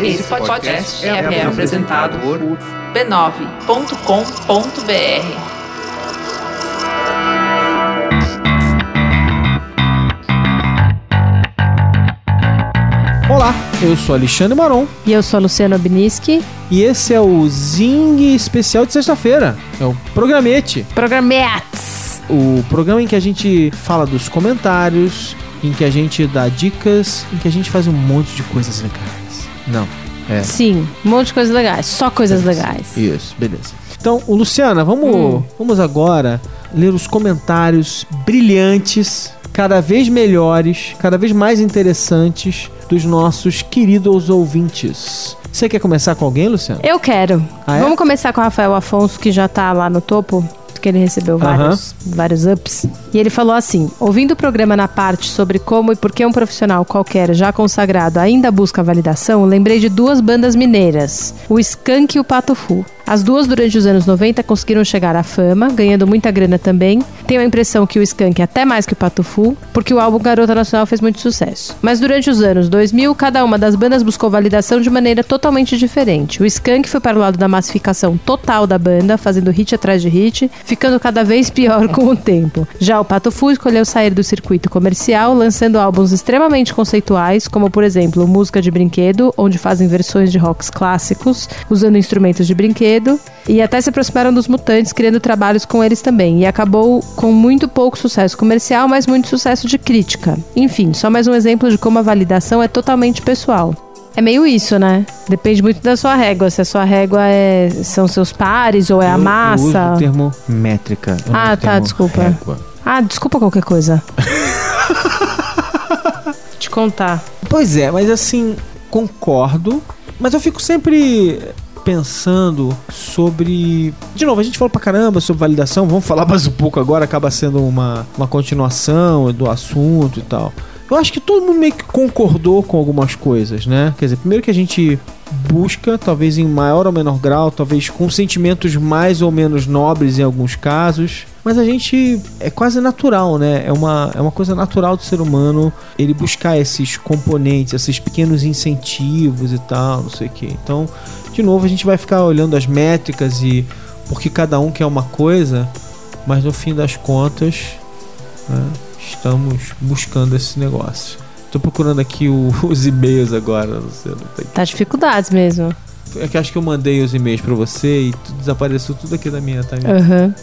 Esse podcast é, é apresentado por b9.com.br. Olá, eu sou Alexandre Maron E eu sou a Luciana Biniski. e esse é o Zing especial de sexta-feira. É o Programete, Programetes! o programa em que a gente fala dos comentários, em que a gente dá dicas, em que a gente faz um monte de coisas legais. Não, é. Sim, um monte de coisas legais. Só coisas legais. Isso, beleza. Então, Luciana, vamos, Hum. vamos agora ler os comentários brilhantes, cada vez melhores, cada vez mais interessantes dos nossos queridos ouvintes. Você quer começar com alguém, Luciana? Eu quero. Ah, é? Vamos começar com o Rafael Afonso, que já tá lá no topo. Que ele recebeu vários, vários ups. E ele falou assim: ouvindo o programa na parte sobre como e por que um profissional qualquer já consagrado ainda busca validação, lembrei de duas bandas mineiras, o Skank e o Pato Fu. As duas, durante os anos 90, conseguiram chegar à fama, ganhando muita grana também. Tenho a impressão que o Skank é até mais que o Pato Fu, porque o álbum Garota Nacional fez muito sucesso. Mas durante os anos 2000, cada uma das bandas buscou validação de maneira totalmente diferente. O Skank foi para o lado da massificação total da banda, fazendo hit atrás de hit, ficando cada vez pior com o tempo. Já o Pato Fu escolheu sair do circuito comercial, lançando álbuns extremamente conceituais, como por exemplo Música de Brinquedo, onde fazem versões de rocks clássicos, usando instrumentos de brinquedo, e até se aproximaram dos Mutantes, criando trabalhos com eles também. E acabou com muito pouco sucesso comercial, mas muito sucesso de crítica. Enfim, só mais um exemplo de como a validação é totalmente pessoal. É meio isso, né? Depende muito da sua régua. Se a sua régua é, são seus pares ou é a Eu- Eu massa. uso o termo métrica. Ah, tá, desculpa. régua. Ah, desculpa qualquer coisa. Te contar. Pois é, mas assim, concordo. Mas eu fico sempre pensando sobre. De novo, a gente falou pra caramba sobre validação. Vamos falar mais um pouco agora, acaba sendo uma, uma continuação do assunto e tal. Eu acho que todo mundo meio que concordou com algumas coisas, né? Quer dizer, primeiro que a gente busca, talvez em maior ou menor grau, talvez com sentimentos mais ou menos nobres em alguns casos, mas a gente é quase natural, né? É uma, é uma coisa natural do ser humano ele buscar esses componentes, esses pequenos incentivos e tal, não sei o que. Então, de novo, a gente vai ficar olhando as métricas e porque cada um quer uma coisa, mas no fim das contas, né, estamos buscando esse negócio. Tô procurando aqui o- os e-mails agora, não sei, não tem Tá dificuldades mesmo. é que acho que eu mandei os e-mails pra você e desapareceu tudo aqui da minha timeline. Aham.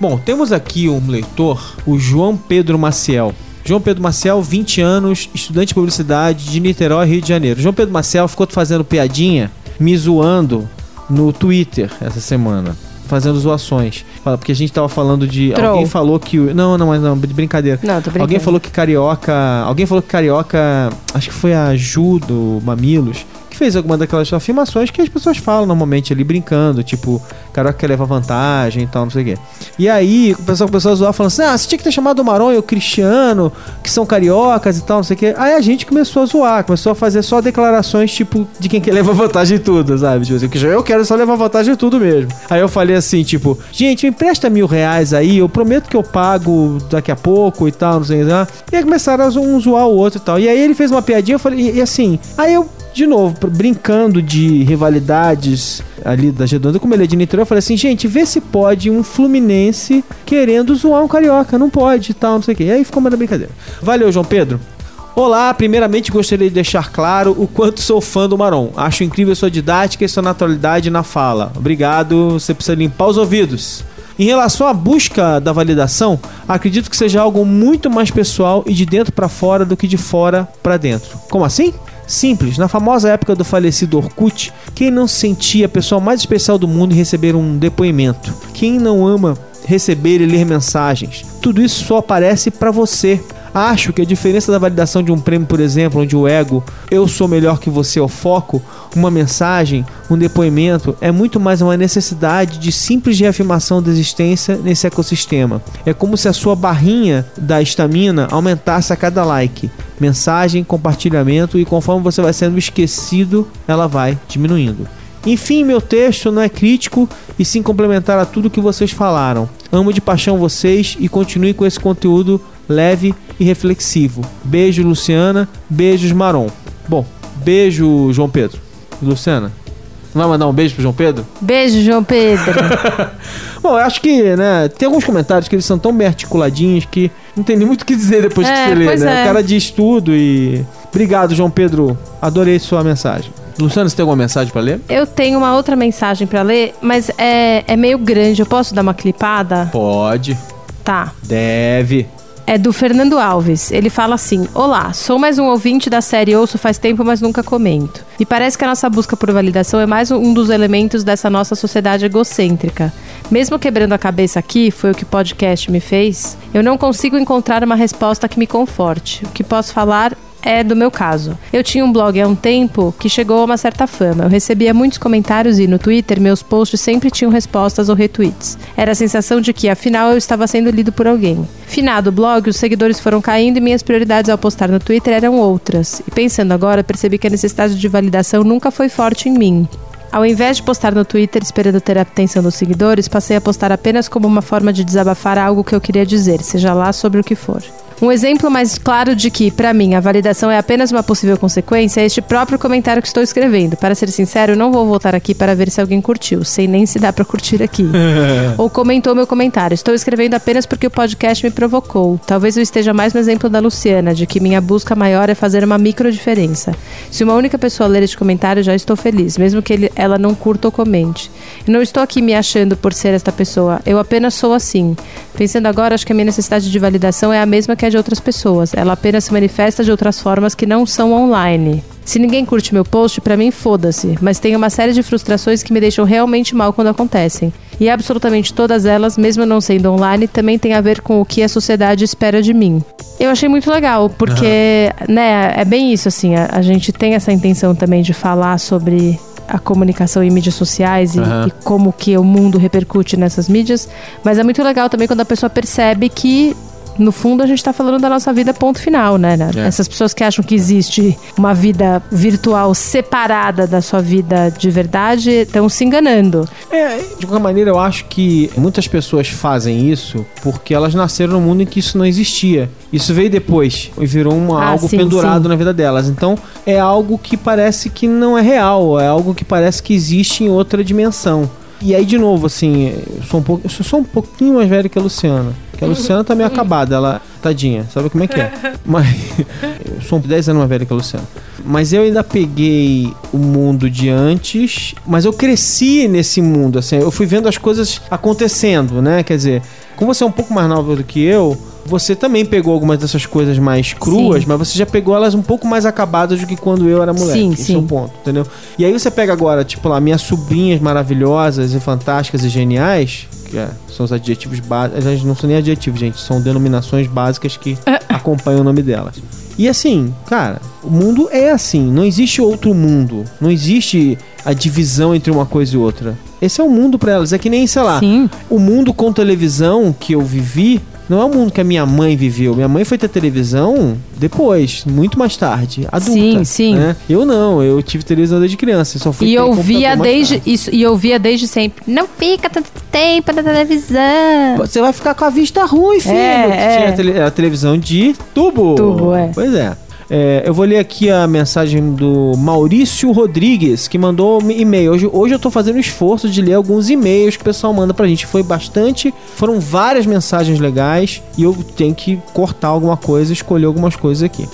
Bom, temos aqui um leitor, o João Pedro Maciel. João Pedro Maciel, 20 anos, estudante de publicidade de Niterói, Rio de Janeiro. João Pedro Maciel ficou fazendo piadinha, me zoando no Twitter essa semana. Fazendo zoações. Fala, Porque a gente tava falando de. Troll. Alguém falou que. Não, não, mas não, de brincadeira. Não, tô brincando. Alguém falou que carioca. Alguém falou que carioca. Acho que foi a Ju do Mamilos. Que fez alguma daquelas afirmações que as pessoas falam normalmente ali brincando. Tipo, carioca quer levar vantagem e tal, não sei o quê. E aí, o pessoal começou a zoar falando assim: ah, você tinha que ter chamado o Maron e o Cristiano, que são cariocas e tal, não sei o quê. Aí a gente começou a zoar, começou a fazer só declarações, tipo, de quem quer levar vantagem em tudo, sabe? Tipo assim, eu quero só levar vantagem em tudo mesmo. Aí eu falei assim, tipo, gente, me empresta mil reais aí, eu prometo que eu pago daqui a pouco e tal, não sei o que. lá. E aí começaram a um zoar o outro e tal. E aí ele fez uma piadinha, eu falei, e, e assim, aí eu. De novo, brincando de rivalidades ali da Gedonda, como ele é de Niterói, eu falei assim, gente, vê se pode um Fluminense querendo zoar um carioca. Não pode tal, não sei o que. E aí ficou na brincadeira. Valeu, João Pedro. Olá, primeiramente gostaria de deixar claro o quanto sou fã do Maron. Acho incrível sua didática e sua naturalidade na fala. Obrigado, você precisa limpar os ouvidos. Em relação à busca da validação, acredito que seja algo muito mais pessoal e de dentro para fora do que de fora para dentro. Como assim? Simples, na famosa época do falecido Orkut, quem não se sentia a pessoa mais especial do mundo em receber um depoimento? Quem não ama receber e ler mensagens? Tudo isso só aparece para você. Acho que a diferença da validação de um prêmio, por exemplo, onde o ego, eu sou melhor que você, é o foco, uma mensagem, um depoimento, é muito mais uma necessidade de simples reafirmação da existência nesse ecossistema. É como se a sua barrinha da estamina aumentasse a cada like, mensagem, compartilhamento e conforme você vai sendo esquecido, ela vai diminuindo. Enfim, meu texto não é crítico e sim complementar a tudo que vocês falaram. Amo de paixão vocês e continue com esse conteúdo leve e reflexivo. Beijo, Luciana. Beijos, Maron. Bom, beijo, João Pedro. Luciana, não vai mandar um beijo pro João Pedro? Beijo, João Pedro. Bom, eu acho que, né, tem alguns comentários que eles são tão bem articuladinhos que não tem nem muito o que dizer depois que É, você lê, né? é. O cara diz tudo e. Obrigado, João Pedro. Adorei sua mensagem. Luciano, você tem alguma mensagem pra ler? Eu tenho uma outra mensagem pra ler, mas é, é meio grande. Eu posso dar uma clipada? Pode. Tá. Deve. É do Fernando Alves. Ele fala assim: Olá, sou mais um ouvinte da série Ouço faz tempo, mas nunca comento. E parece que a nossa busca por validação é mais um dos elementos dessa nossa sociedade egocêntrica. Mesmo quebrando a cabeça aqui, foi o que o podcast me fez, eu não consigo encontrar uma resposta que me conforte. O que posso falar é do meu caso. Eu tinha um blog há um tempo que chegou a uma certa fama. Eu recebia muitos comentários e no Twitter meus posts sempre tinham respostas ou retweets. Era a sensação de que, afinal, eu estava sendo lido por alguém. Finado o blog, os seguidores foram caindo e minhas prioridades ao postar no Twitter eram outras. E pensando agora, percebi que a necessidade de validação nunca foi forte em mim. Ao invés de postar no Twitter esperando ter a atenção dos seguidores, passei a postar apenas como uma forma de desabafar algo que eu queria dizer, seja lá sobre o que for. Um exemplo mais claro de que, para mim, a validação é apenas uma possível consequência é este próprio comentário que estou escrevendo. Para ser sincero, eu não vou voltar aqui para ver se alguém curtiu, sem nem se dá para curtir aqui. Ou comentou meu comentário. Estou escrevendo apenas porque o podcast me provocou. Talvez eu esteja mais no exemplo da Luciana, de que minha busca maior é fazer uma micro diferença. Se uma única pessoa ler este comentário, já estou feliz, mesmo que ele- ela não curta ou comente. Eu não estou aqui me achando por ser esta pessoa, eu apenas sou assim. Pensando agora, acho que a minha necessidade de validação é a mesma que a de outras pessoas. Ela apenas se manifesta de outras formas que não são online. Se ninguém curte meu post, pra mim foda-se, mas tem uma série de frustrações que me deixam realmente mal quando acontecem. E absolutamente todas elas, mesmo não sendo online, também tem a ver com o que a sociedade espera de mim. Eu achei muito legal, porque, né, é bem isso, assim, a, a gente tem essa intenção também de falar sobre a comunicação em mídias sociais e, Aham. e como que o mundo repercute nessas mídias, mas é muito legal também quando a pessoa percebe que no fundo a gente tá falando da nossa vida ponto final, né? né? É. Essas pessoas que acham que existe uma vida virtual separada da sua vida de verdade estão se enganando. É, de qualquer maneira, eu acho que muitas pessoas fazem isso porque elas nasceram num mundo em que isso não existia. Isso veio depois e virou um, Ah, algo sim, pendurado sim. na vida delas. Então, é algo que parece que não é real, é algo que parece que existe em outra dimensão. E aí, de novo, assim, eu sou um, pouco, eu sou um pouquinho mais velho que a Luciana. Que a Luciana tá meio acabada, ela, tadinha, sabe como é que é? Mas eu sou 10 anos mais velho que a Luciana. Mas eu ainda peguei o mundo de antes, mas eu cresci nesse mundo, assim, eu fui vendo as coisas acontecendo, né? Quer dizer, como você é um pouco mais nova do que eu, você também pegou algumas dessas coisas mais cruas, Sim. mas você já pegou elas um pouco mais acabadas do que quando eu era moleque. Sim, Esse sim. é o ponto, entendeu? E aí você pega agora, tipo lá, minhas sobrinhas maravilhosas e fantásticas e geniais, que é, são os adjetivos básicos, não são nem adjetivos, gente, são denominações básicas que acompanham o nome delas. E assim, cara, o mundo é assim, não existe outro mundo, não existe a divisão entre uma coisa e outra. Esse é o mundo pra elas, é que nem, sei lá, Sim. o mundo com televisão que eu vivi não é o mundo que a minha mãe viveu. Minha mãe foi ter televisão depois, muito mais tarde, adulta. Sim, sim. né? Eu não, eu tive televisão desde criança, só fui E ter eu via desde isso, e eu via desde sempre. Não fica tanto tempo na televisão. Você vai ficar com a vista ruim, filho. É, é. Tinha a, tele- a televisão de tubo. Tubo, é. Pois é. É, eu vou ler aqui a mensagem do Maurício Rodrigues, que mandou um e-mail. Hoje, hoje eu tô fazendo o esforço de ler alguns e-mails que o pessoal manda pra gente. Foi bastante, foram várias mensagens legais e eu tenho que cortar alguma coisa, escolher algumas coisas aqui.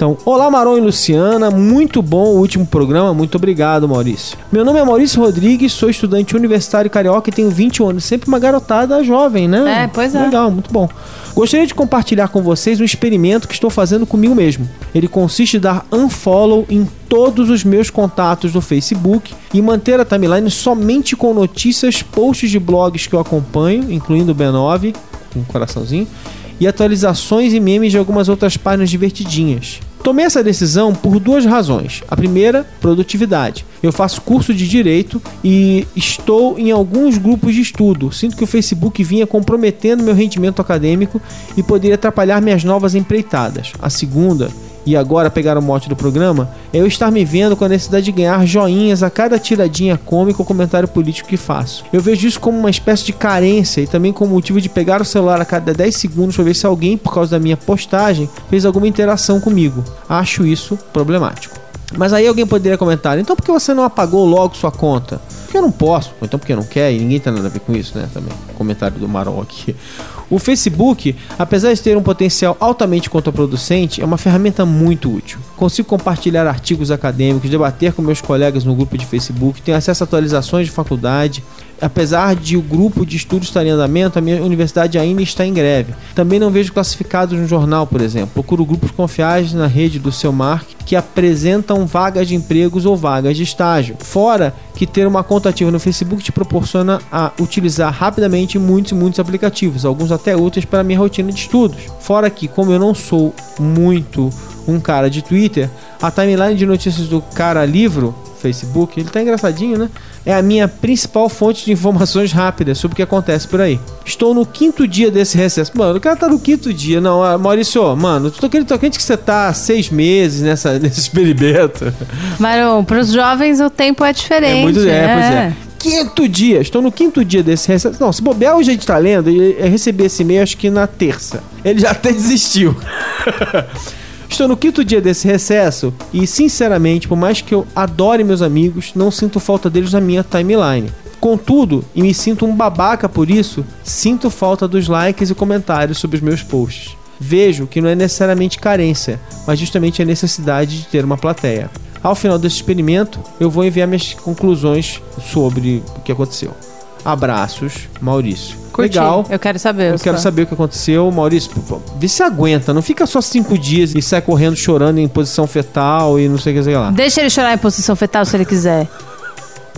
Então, olá Maron e Luciana, muito bom o último programa, muito obrigado Maurício. Meu nome é Maurício Rodrigues, sou estudante universitário carioca e tenho 21 anos, sempre uma garotada jovem, né? É, pois é. Legal, muito bom. Gostaria de compartilhar com vocês um experimento que estou fazendo comigo mesmo. Ele consiste em dar unfollow em todos os meus contatos do Facebook e manter a timeline somente com notícias, posts de blogs que eu acompanho, incluindo o B9, com um coraçãozinho, e atualizações e memes de algumas outras páginas divertidinhas. Tomei essa decisão por duas razões. A primeira, produtividade. Eu faço curso de direito e estou em alguns grupos de estudo. Sinto que o Facebook vinha comprometendo meu rendimento acadêmico e poderia atrapalhar minhas novas empreitadas. A segunda, e agora pegar o mote do programa, é eu estar me vendo com a necessidade de ganhar joinhas a cada tiradinha cômica ou comentário político que faço. Eu vejo isso como uma espécie de carência e também como motivo de pegar o celular a cada 10 segundos para ver se alguém, por causa da minha postagem, fez alguma interação comigo. Acho isso problemático. Mas aí alguém poderia comentar, então por que você não apagou logo sua conta? Porque eu não posso, então porque não quer, e ninguém tem nada a ver com isso, né? Também. Comentário do Marol aqui. O Facebook, apesar de ter um potencial altamente contraproducente, é uma ferramenta muito útil. Consigo compartilhar artigos acadêmicos, debater com meus colegas no grupo de Facebook, tenho acesso a atualizações de faculdade, apesar de o grupo de estudos estar em andamento, a minha universidade ainda está em greve. Também não vejo classificados no jornal, por exemplo. Procuro grupos confiáveis na rede do seu mark que apresentam vagas de empregos ou vagas de estágio. Fora que ter uma conta ativa no Facebook te proporciona a utilizar rapidamente muitos e muitos aplicativos, alguns até úteis para minha rotina de estudos. Fora que, como eu não sou muito um cara de Twitter, a timeline de notícias do cara livro, Facebook, ele tá engraçadinho, né? é a minha principal fonte de informações rápidas sobre o que acontece por aí. Estou no quinto dia desse recesso. Mano, o cara tá no quinto dia. Não, ah, Maurício, mano, tô querendo, tô querendo que você tá seis meses nessa, nesse experimento. Marão, pros jovens o tempo é diferente. É muito, é, é. pois é quinto dia. Estou no quinto dia desse recesso. Não, se bobear hoje a gente tá lendo, eu recebi esse e-mail acho que na terça. Ele já até desistiu. Estou no quinto dia desse recesso e, sinceramente, por mais que eu adore meus amigos, não sinto falta deles na minha timeline. Contudo, e me sinto um babaca por isso, sinto falta dos likes e comentários sobre os meus posts. Vejo que não é necessariamente carência, mas justamente a necessidade de ter uma plateia. Ao final desse experimento, eu vou enviar minhas conclusões sobre o que aconteceu. Abraços, Maurício. Curti. Legal. Eu quero saber. Eu quero saber o que aconteceu. Maurício, vê se aguenta. Não fica só cinco dias e sai correndo chorando em posição fetal e não sei o que sei lá. Deixa ele chorar em posição fetal se ele quiser.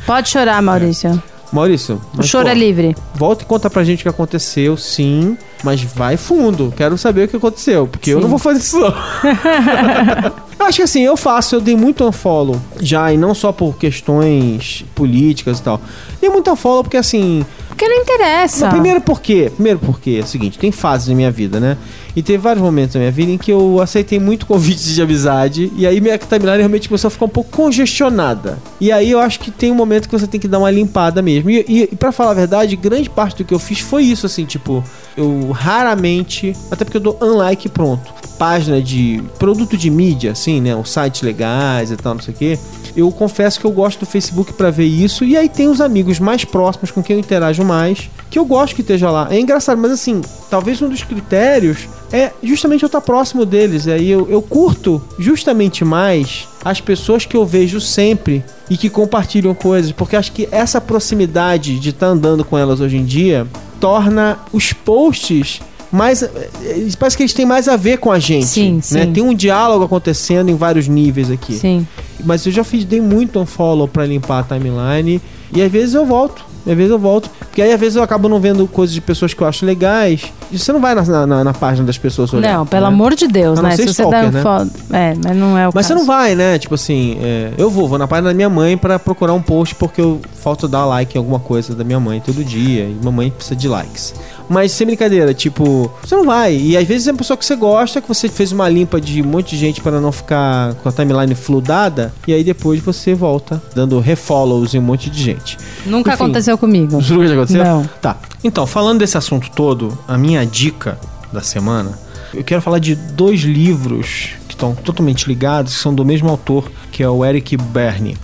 Pode chorar, Maurício. É. Maurício, o choro pô, é livre. Volta e conta pra gente o que aconteceu, sim, mas vai fundo. Quero saber o que aconteceu, porque sim. eu não vou fazer isso. eu acho que assim, eu faço, eu dei muito unfollow já, e não só por questões políticas e tal. Dei muito unfollow porque assim, porque não interessa. Não, primeiro porque, primeiro porque é o seguinte, tem fases na minha vida, né? E teve vários momentos na minha vida em que eu aceitei muito convites de amizade e aí minha timeline realmente começou a ficar um pouco congestionada. E aí eu acho que tem um momento que você tem que dar uma limpada mesmo. E, e, e para falar a verdade, grande parte do que eu fiz foi isso, assim, tipo, eu raramente, até porque eu dou unlike pronto, página de produto de mídia, assim, né? Os sites legais e tal, não sei o quê eu confesso que eu gosto do Facebook para ver isso. E aí tem os amigos mais próximos com quem eu interajo mais, que eu gosto que esteja lá. É engraçado, mas assim, talvez um dos critérios é justamente eu estar próximo deles. Aí eu, eu curto justamente mais as pessoas que eu vejo sempre e que compartilham coisas, porque acho que essa proximidade de estar andando com elas hoje em dia torna os posts mais. Eh, parece que eles têm mais a ver com a gente. Sim, né? sim. Tem um diálogo acontecendo em vários níveis aqui. Sim. Mas eu já fiz, dei muito um follow pra limpar a timeline. E às vezes eu volto. Às vezes eu volto. Porque aí às vezes eu acabo não vendo coisas de pessoas que eu acho legais. Você não vai na, na, na página das pessoas olhar, Não, pelo né? amor de Deus, né? Se você stalker, um né? É, mas não é o Mas caso. você não vai, né? Tipo assim, é, eu vou, vou na página da minha mãe para procurar um post porque eu falta dar like em alguma coisa da minha mãe todo dia. E mamãe precisa de likes. Mas sem brincadeira, tipo, você não vai. E às vezes é uma pessoa que você gosta, que você fez uma limpa de um monte de gente para não ficar com a timeline fludada. E aí depois você volta dando refollows em um monte de gente. Nunca Enfim, aconteceu comigo. Nunca já aconteceu? Não. Tá. Então, falando desse assunto todo, a minha dica da semana, eu quero falar de dois livros que estão totalmente ligados, que são do mesmo autor, que é o Eric Berne.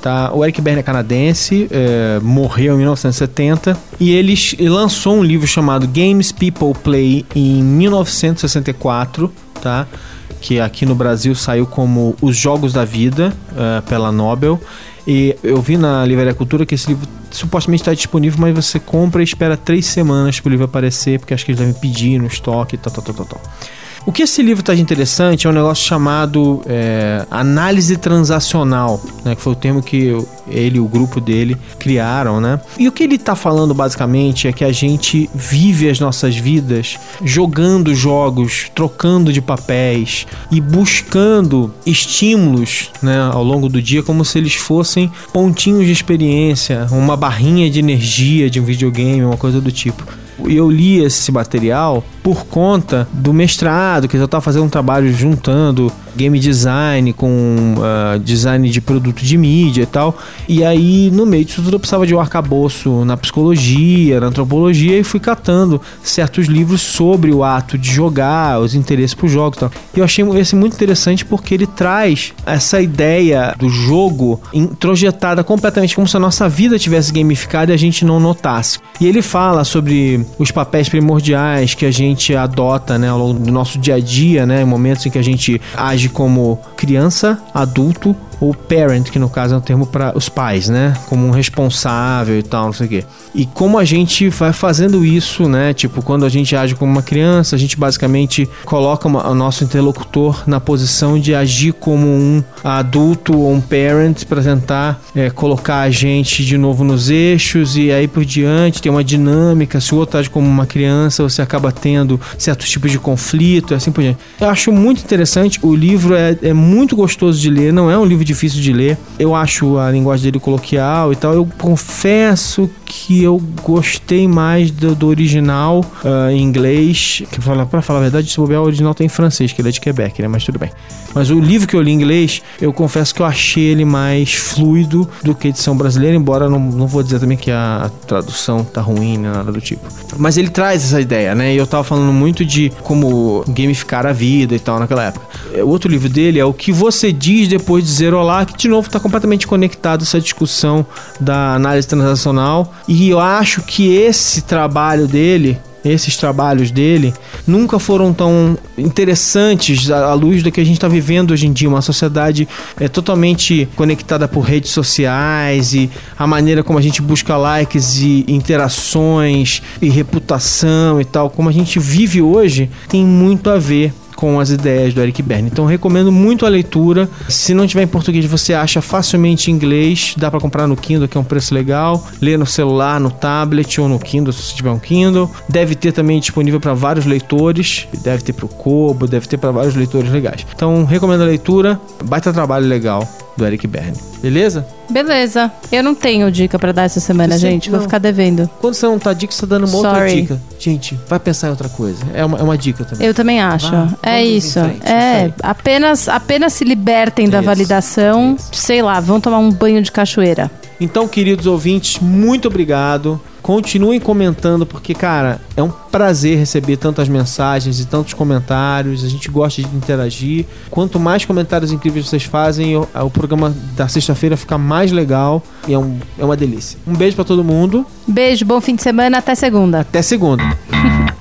Tá? O Eric Berne é canadense, é, morreu em 1970 e ele lançou um livro chamado Games People Play em 1964, tá? que aqui no Brasil saiu como Os Jogos da Vida é, pela Nobel. E eu vi na Livraria Cultura que esse livro supostamente está disponível, mas você compra e espera três semanas para o livro aparecer, porque acho que eles devem pedir no estoque, tal, tal, tal, tal. tal. O que esse livro traz de interessante é um negócio chamado é, análise transacional, né, que foi o termo que ele e o grupo dele criaram, né? E o que ele está falando basicamente é que a gente vive as nossas vidas jogando jogos, trocando de papéis e buscando estímulos, né, ao longo do dia como se eles fossem pontinhos de experiência, uma barrinha de energia de um videogame, uma coisa do tipo. Eu li esse material por conta do mestrado, que eu estava fazendo um trabalho juntando game design com uh, design de produto de mídia e tal. E aí, no meio disso tudo, eu precisava de um arcabouço na psicologia, na antropologia, e fui catando certos livros sobre o ato de jogar, os interesses por jogos e tal. E eu achei esse muito interessante porque ele traz essa ideia do jogo introjetada completamente como se a nossa vida tivesse gamificada e a gente não notasse. E ele fala sobre os papéis primordiais que a gente adota né, ao longo do nosso dia a dia, né, momentos em que a gente age como criança, adulto ou parent, que no caso é um termo para os pais, né? Como um responsável e tal, não sei o quê. E como a gente vai fazendo isso, né? Tipo, quando a gente age como uma criança, a gente basicamente coloca uma, o nosso interlocutor na posição de agir como um adulto ou um parent para tentar é, colocar a gente de novo nos eixos e aí por diante tem uma dinâmica. Se o outro age como uma criança, você acaba tendo certos tipos de conflito e assim por diante. Eu acho muito interessante. O livro é, é muito gostoso de ler, não é um livro difícil de ler. Eu acho a linguagem dele coloquial e tal. Eu confesso que eu gostei mais do, do original uh, em inglês. Que fala, pra falar a verdade, se bobear, o original tem em francês, que ele é de Quebec, né? Mas tudo bem. Mas o livro que eu li em inglês, eu confesso que eu achei ele mais fluido do que a edição brasileira, embora não, não vou dizer também que a tradução tá ruim, nem nada do tipo. Mas ele traz essa ideia, né? E eu tava falando muito de como gamificar a vida e tal naquela época. O outro livro dele é O que você diz depois de dizer olá, que de novo está completamente conectado essa discussão da análise transacional. E eu acho que esse trabalho dele esses trabalhos dele nunca foram tão interessantes à luz do que a gente está vivendo hoje em dia, uma sociedade é, totalmente conectada por redes sociais e a maneira como a gente busca likes e interações e reputação e tal, como a gente vive hoje, tem muito a ver com as ideias do Eric Berne. Então recomendo muito a leitura. Se não tiver em português, você acha facilmente em inglês. Dá para comprar no Kindle, que é um preço legal. Ler no celular, no tablet ou no Kindle, se tiver um Kindle. Deve ter também disponível para vários leitores. Deve ter para o Kobo, deve ter para vários leitores legais. Então recomendo a leitura. Baita trabalho legal do Eric Berne. Beleza? Beleza. Eu não tenho dica para dar essa semana, você gente. Não. Vou ficar devendo. Quando você não tá dica, você tá dando uma Sorry. outra dica. Gente, vai pensar em outra coisa. É uma, é uma dica também. Eu também acho. Vá, é isso. Frente, é, apenas, apenas se libertem isso, da validação. Isso. Sei lá, vão tomar um banho de cachoeira. Então, queridos ouvintes, muito obrigado. Continuem comentando, porque, cara, é um prazer receber tantas mensagens e tantos comentários. A gente gosta de interagir. Quanto mais comentários incríveis vocês fazem, o, o programa da sexta-feira fica mais legal e é, um, é uma delícia. Um beijo para todo mundo. Beijo, bom fim de semana, até segunda. Até segunda.